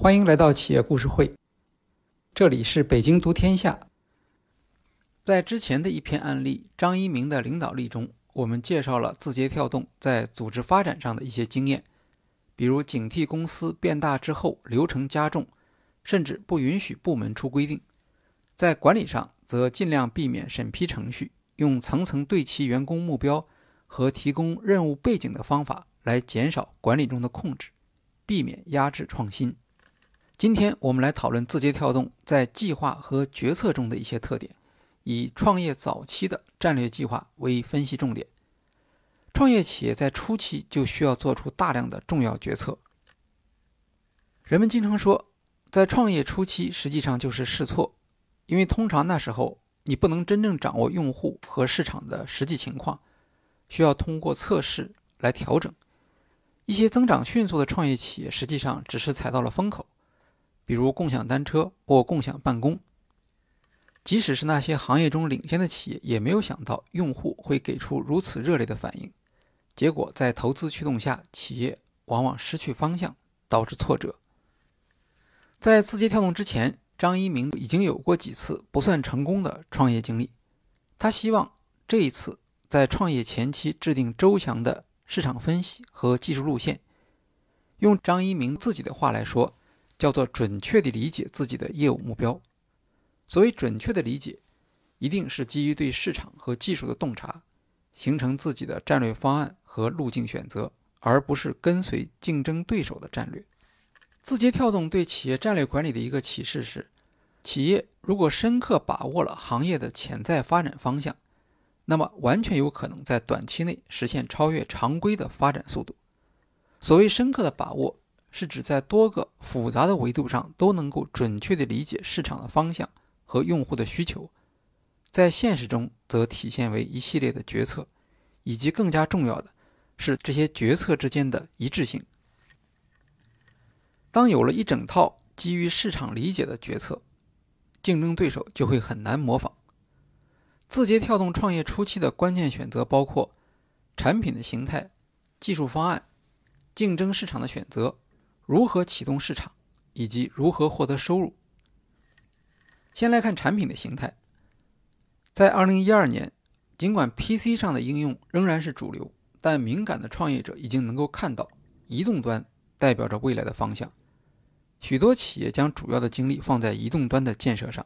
欢迎来到企业故事会，这里是北京读天下。在之前的一篇案例《张一鸣的领导力》中，我们介绍了字节跳动在组织发展上的一些经验，比如警惕公司变大之后流程加重，甚至不允许部门出规定；在管理上，则尽量避免审批程序，用层层对齐员工目标和提供任务背景的方法来减少管理中的控制，避免压制创新。今天我们来讨论字节跳动在计划和决策中的一些特点，以创业早期的战略计划为分析重点。创业企业在初期就需要做出大量的重要决策。人们经常说，在创业初期实际上就是试错，因为通常那时候你不能真正掌握用户和市场的实际情况，需要通过测试来调整。一些增长迅速的创业企业实际上只是踩到了风口。比如共享单车或共享办公，即使是那些行业中领先的企业，也没有想到用户会给出如此热烈的反应。结果在投资驱动下，企业往往失去方向，导致挫折。在字节跳动之前，张一鸣已经有过几次不算成功的创业经历。他希望这一次在创业前期制定周详的市场分析和技术路线。用张一鸣自己的话来说。叫做准确地理解自己的业务目标。所谓准确的理解，一定是基于对市场和技术的洞察，形成自己的战略方案和路径选择，而不是跟随竞争对手的战略。字节跳动对企业战略管理的一个启示是：企业如果深刻把握了行业的潜在发展方向，那么完全有可能在短期内实现超越常规的发展速度。所谓深刻的把握。是指在多个复杂的维度上都能够准确地理解市场的方向和用户的需求，在现实中则体现为一系列的决策，以及更加重要的是这些决策之间的一致性。当有了一整套基于市场理解的决策，竞争对手就会很难模仿。字节跳动创业初期的关键选择包括产品的形态、技术方案、竞争市场的选择。如何启动市场，以及如何获得收入？先来看产品的形态。在2012年，尽管 PC 上的应用仍然是主流，但敏感的创业者已经能够看到，移动端代表着未来的方向。许多企业将主要的精力放在移动端的建设上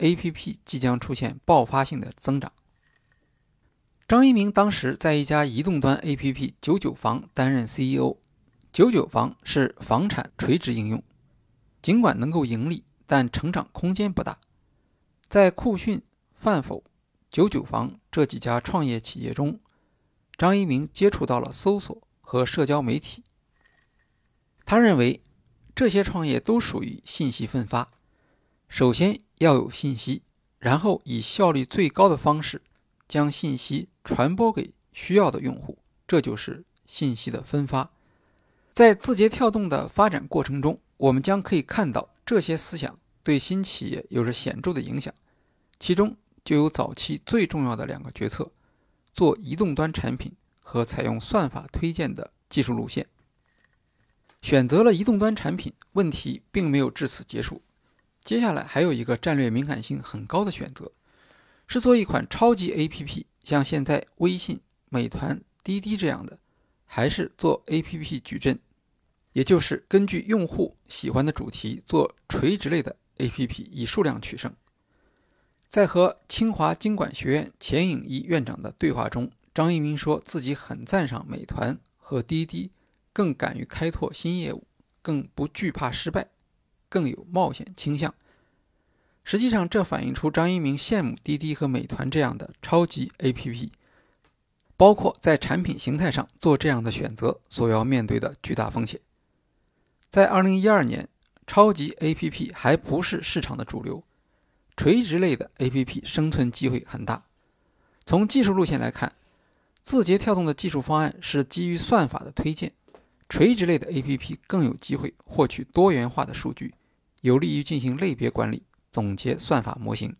，APP 即将出现爆发性的增长。张一鸣当时在一家移动端 APP 九九房担任 CEO。九九房是房产垂直应用，尽管能够盈利，但成长空间不大。在酷讯、饭否、九九房这几家创业企业中，张一鸣接触到了搜索和社交媒体。他认为，这些创业都属于信息分发，首先要有信息，然后以效率最高的方式将信息传播给需要的用户，这就是信息的分发。在字节跳动的发展过程中，我们将可以看到这些思想对新企业有着显著的影响。其中就有早期最重要的两个决策：做移动端产品和采用算法推荐的技术路线。选择了移动端产品，问题并没有至此结束。接下来还有一个战略敏感性很高的选择，是做一款超级 APP，像现在微信、美团、滴滴这样的。还是做 APP 矩阵，也就是根据用户喜欢的主题做垂直类的 APP，以数量取胜。在和清华经管学院钱颖一院长的对话中，张一鸣说自己很赞赏美团和滴滴，更敢于开拓新业务，更不惧怕失败，更有冒险倾向。实际上，这反映出张一鸣羡慕滴滴和美团这样的超级 APP。包括在产品形态上做这样的选择所要面对的巨大风险。在2012年，超级 APP 还不是市场的主流，垂直类的 APP 生存机会很大。从技术路线来看，字节跳动的技术方案是基于算法的推荐，垂直类的 APP 更有机会获取多元化的数据，有利于进行类别管理、总结算法模型。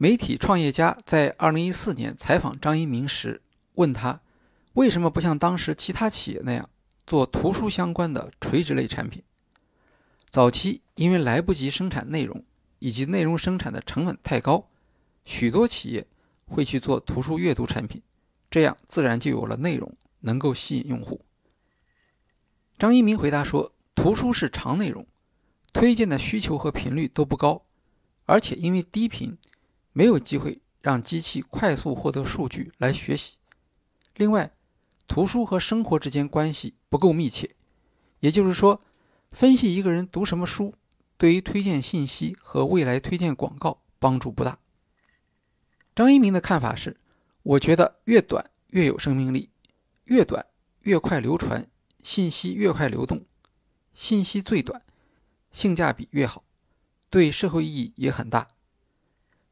媒体创业家在2014年采访张一鸣时，问他为什么不像当时其他企业那样做图书相关的垂直类产品。早期因为来不及生产内容，以及内容生产的成本太高，许多企业会去做图书阅读产品，这样自然就有了内容能够吸引用户。张一鸣回答说：“图书是长内容，推荐的需求和频率都不高，而且因为低频，没有机会让机器快速获得数据来学习。另外，图书和生活之间关系不够密切，也就是说，分析一个人读什么书，对于推荐信息和未来推荐广告帮助不大。”张一鸣的看法是：“我觉得越短越有生命力，越短越快流传。”信息越快流动，信息最短，性价比越好，对社会意义也很大。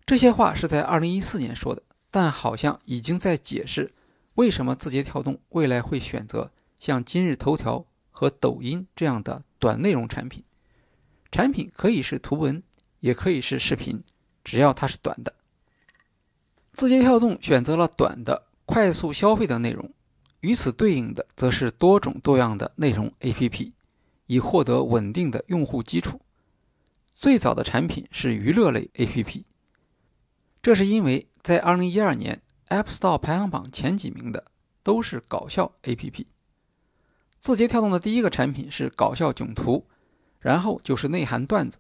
这些话是在二零一四年说的，但好像已经在解释为什么字节跳动未来会选择像今日头条和抖音这样的短内容产品。产品可以是图文，也可以是视频，只要它是短的。字节跳动选择了短的、快速消费的内容。与此对应的，则是多种多样的内容 APP，以获得稳定的用户基础。最早的产品是娱乐类 APP，这是因为在2012年 App Store 排行榜前几名的都是搞笑 APP。字节跳动的第一个产品是搞笑囧图，然后就是内涵段子。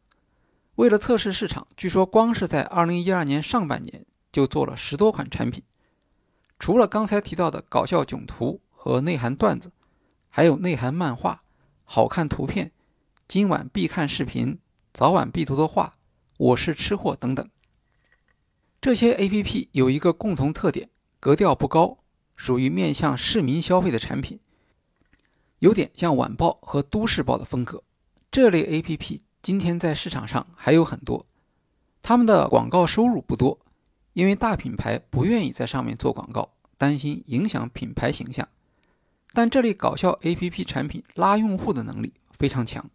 为了测试市场，据说光是在2012年上半年就做了十多款产品。除了刚才提到的搞笑囧图和内涵段子，还有内涵漫画、好看图片、今晚必看视频、早晚必读的话、我是吃货等等。这些 APP 有一个共同特点：格调不高，属于面向市民消费的产品，有点像晚报和都市报的风格。这类 APP 今天在市场上还有很多，他们的广告收入不多。因为大品牌不愿意在上面做广告，担心影响品牌形象。但这类搞笑 APP 产品拉用户的能力非常强，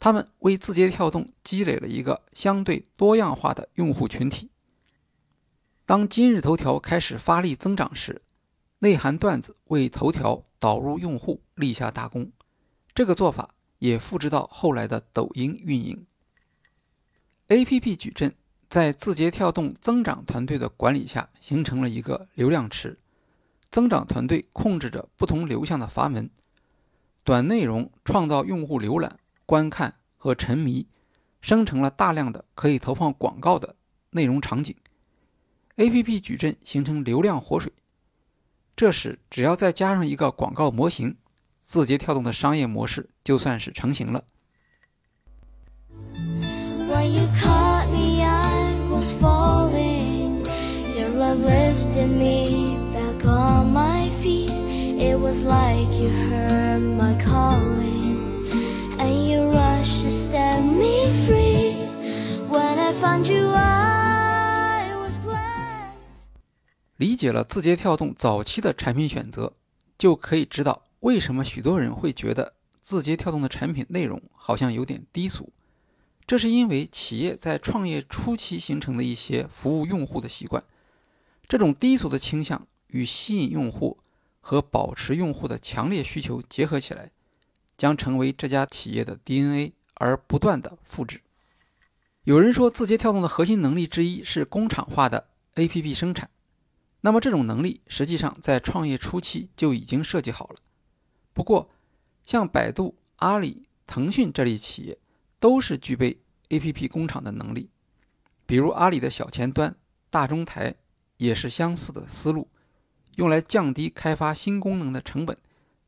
他们为字节跳动积累了一个相对多样化的用户群体。当今日头条开始发力增长时，内涵段子为头条导入用户立下大功。这个做法也复制到后来的抖音运营。APP 矩阵。在字节跳动增长团队的管理下，形成了一个流量池。增长团队控制着不同流向的阀门，短内容创造用户浏览、观看和沉迷，生成了大量的可以投放广告的内容场景。APP 矩阵形成流量活水。这时，只要再加上一个广告模型，字节跳动的商业模式就算是成型了。理解了字节跳动早期的产品选择，就可以知道为什么许多人会觉得字节跳动的产品内容好像有点低俗。这是因为企业在创业初期形成的一些服务用户的习惯，这种低俗的倾向与吸引用户和保持用户的强烈需求结合起来，将成为这家企业的 DNA，而不断的复制。有人说，字节跳动的核心能力之一是工厂化的 APP 生产，那么这种能力实际上在创业初期就已经设计好了。不过，像百度、阿里、腾讯这类企业。都是具备 A.P.P 工厂的能力，比如阿里的小前端大中台也是相似的思路，用来降低开发新功能的成本，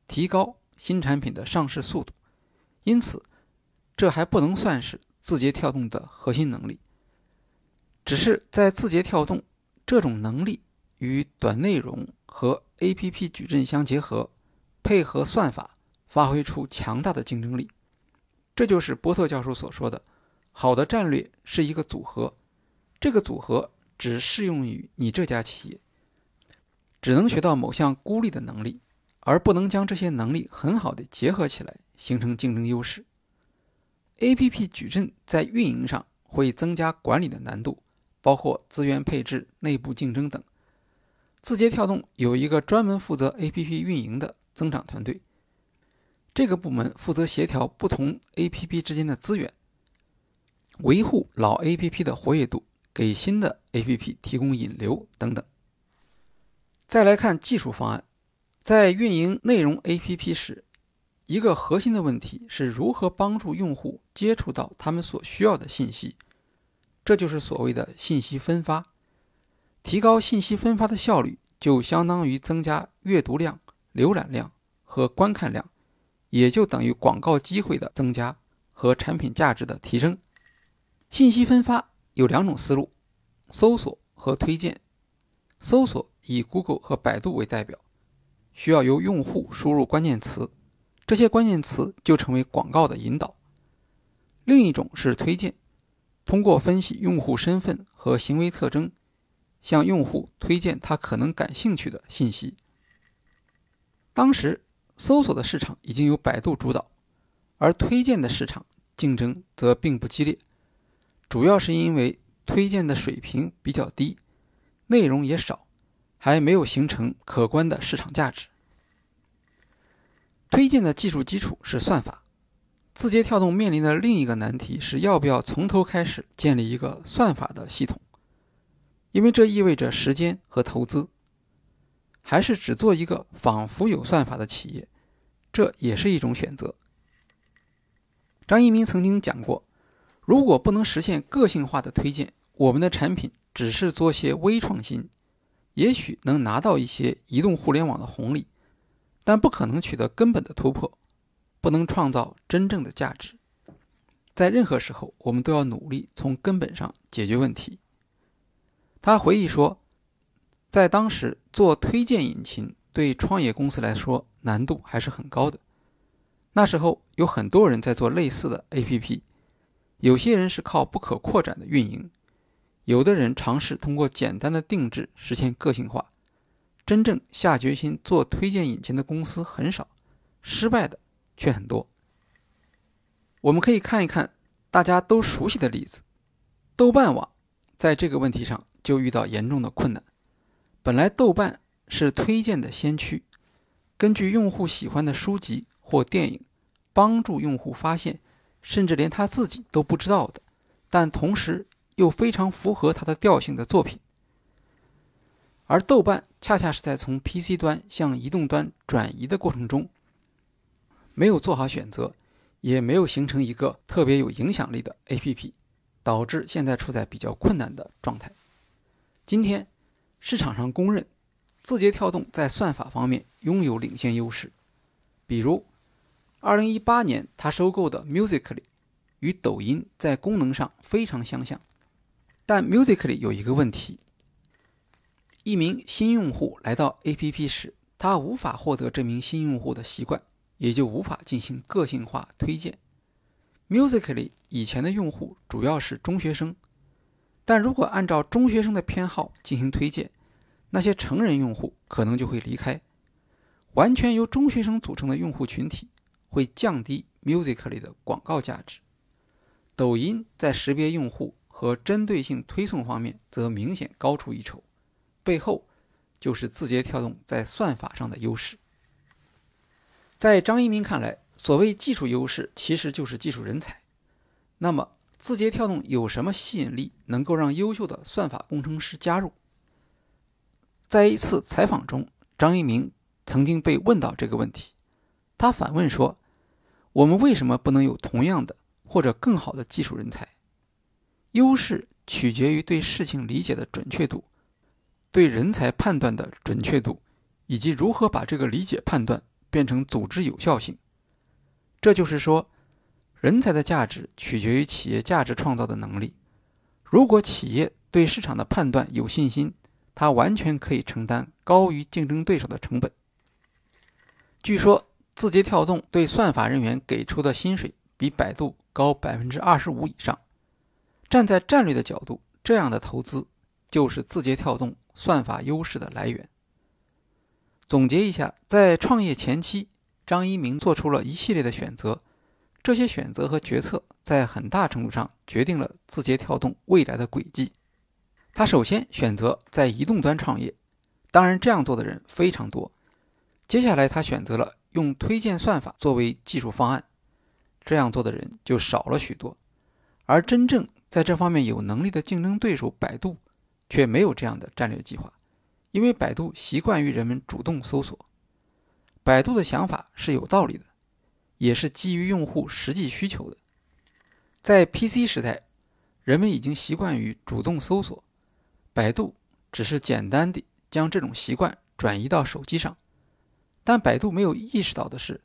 提高新产品的上市速度。因此，这还不能算是字节跳动的核心能力，只是在字节跳动，这种能力与短内容和 A.P.P 矩阵相结合，配合算法，发挥出强大的竞争力。这就是波特教授所说的：“好的战略是一个组合，这个组合只适用于你这家企业，只能学到某项孤立的能力，而不能将这些能力很好的结合起来，形成竞争优势。A.P.P 矩阵在运营上会增加管理的难度，包括资源配置、内部竞争等。字节跳动有一个专门负责 A.P.P 运营的增长团队。”这个部门负责协调不同 APP 之间的资源，维护老 APP 的活跃度，给新的 APP 提供引流等等。再来看技术方案，在运营内容 APP 时，一个核心的问题是如何帮助用户接触到他们所需要的信息，这就是所谓的信息分发。提高信息分发的效率，就相当于增加阅读量、浏览量和观看量。也就等于广告机会的增加和产品价值的提升。信息分发有两种思路：搜索和推荐。搜索以 Google 和百度为代表，需要由用户输入关键词，这些关键词就成为广告的引导。另一种是推荐，通过分析用户身份和行为特征，向用户推荐他可能感兴趣的信息。当时。搜索的市场已经由百度主导，而推荐的市场竞争则并不激烈，主要是因为推荐的水平比较低，内容也少，还没有形成可观的市场价值。推荐的技术基础是算法，字节跳动面临的另一个难题是要不要从头开始建立一个算法的系统，因为这意味着时间和投资，还是只做一个仿佛有算法的企业。这也是一种选择。张一鸣曾经讲过，如果不能实现个性化的推荐，我们的产品只是做些微创新，也许能拿到一些移动互联网的红利，但不可能取得根本的突破，不能创造真正的价值。在任何时候，我们都要努力从根本上解决问题。他回忆说，在当时做推荐引擎。对创业公司来说，难度还是很高的。那时候有很多人在做类似的 APP，有些人是靠不可扩展的运营，有的人尝试通过简单的定制实现个性化。真正下决心做推荐引擎的公司很少，失败的却很多。我们可以看一看大家都熟悉的例子，豆瓣网在这个问题上就遇到严重的困难。本来豆瓣。是推荐的先驱，根据用户喜欢的书籍或电影，帮助用户发现甚至连他自己都不知道的，但同时又非常符合他的调性的作品。而豆瓣恰恰是在从 PC 端向移动端转移的过程中，没有做好选择，也没有形成一个特别有影响力的 APP，导致现在处在比较困难的状态。今天市场上公认。字节跳动在算法方面拥有领先优势，比如，2018年它收购的 Musically 与抖音在功能上非常相像，但 Musically 有一个问题：一名新用户来到 APP 时，他无法获得这名新用户的习惯，也就无法进行个性化推荐。Musically 以前的用户主要是中学生，但如果按照中学生的偏好进行推荐，那些成人用户可能就会离开，完全由中学生组成的用户群体会降低 Musical.ly 的广告价值。抖音在识别用户和针对性推送方面则明显高出一筹，背后就是字节跳动在算法上的优势。在张一鸣看来，所谓技术优势其实就是技术人才。那么，字节跳动有什么吸引力能够让优秀的算法工程师加入？在一次采访中，张一鸣曾经被问到这个问题，他反问说：“我们为什么不能有同样的或者更好的技术人才？优势取决于对事情理解的准确度，对人才判断的准确度，以及如何把这个理解判断变成组织有效性。这就是说，人才的价值取决于企业价值创造的能力。如果企业对市场的判断有信心。”他完全可以承担高于竞争对手的成本。据说，字节跳动对算法人员给出的薪水比百度高百分之二十五以上。站在战略的角度，这样的投资就是字节跳动算法优势的来源。总结一下，在创业前期，张一鸣做出了一系列的选择，这些选择和决策在很大程度上决定了字节跳动未来的轨迹。他首先选择在移动端创业，当然这样做的人非常多。接下来，他选择了用推荐算法作为技术方案，这样做的人就少了许多。而真正在这方面有能力的竞争对手百度，却没有这样的战略计划，因为百度习惯于人们主动搜索。百度的想法是有道理的，也是基于用户实际需求的。在 PC 时代，人们已经习惯于主动搜索，百度只是简单地将这种习惯转移到手机上。但百度没有意识到的是，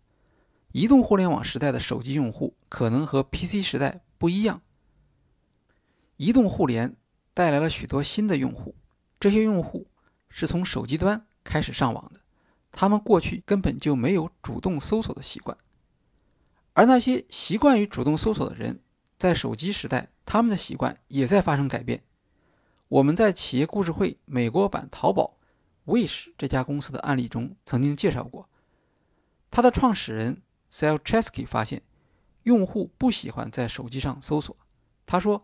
移动互联网时代的手机用户可能和 PC 时代不一样。移动互联带来了许多新的用户，这些用户是从手机端开始上网的。他们过去根本就没有主动搜索的习惯，而那些习惯于主动搜索的人，在手机时代，他们的习惯也在发生改变。我们在企业故事会美国版淘宝 Wish 这家公司的案例中曾经介绍过，它的创始人 Sal Chesky 发现，用户不喜欢在手机上搜索。他说，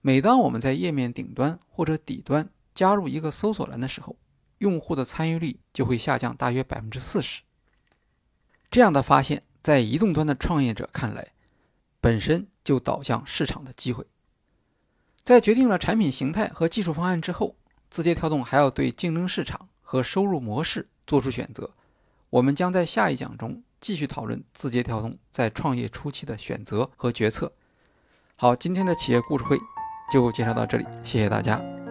每当我们在页面顶端或者底端加入一个搜索栏的时候，用户的参与率就会下降大约百分之四十。这样的发现，在移动端的创业者看来，本身就导向市场的机会。在决定了产品形态和技术方案之后，字节跳动还要对竞争市场和收入模式做出选择。我们将在下一讲中继续讨论字节跳动在创业初期的选择和决策。好，今天的企业故事会就介绍到这里，谢谢大家。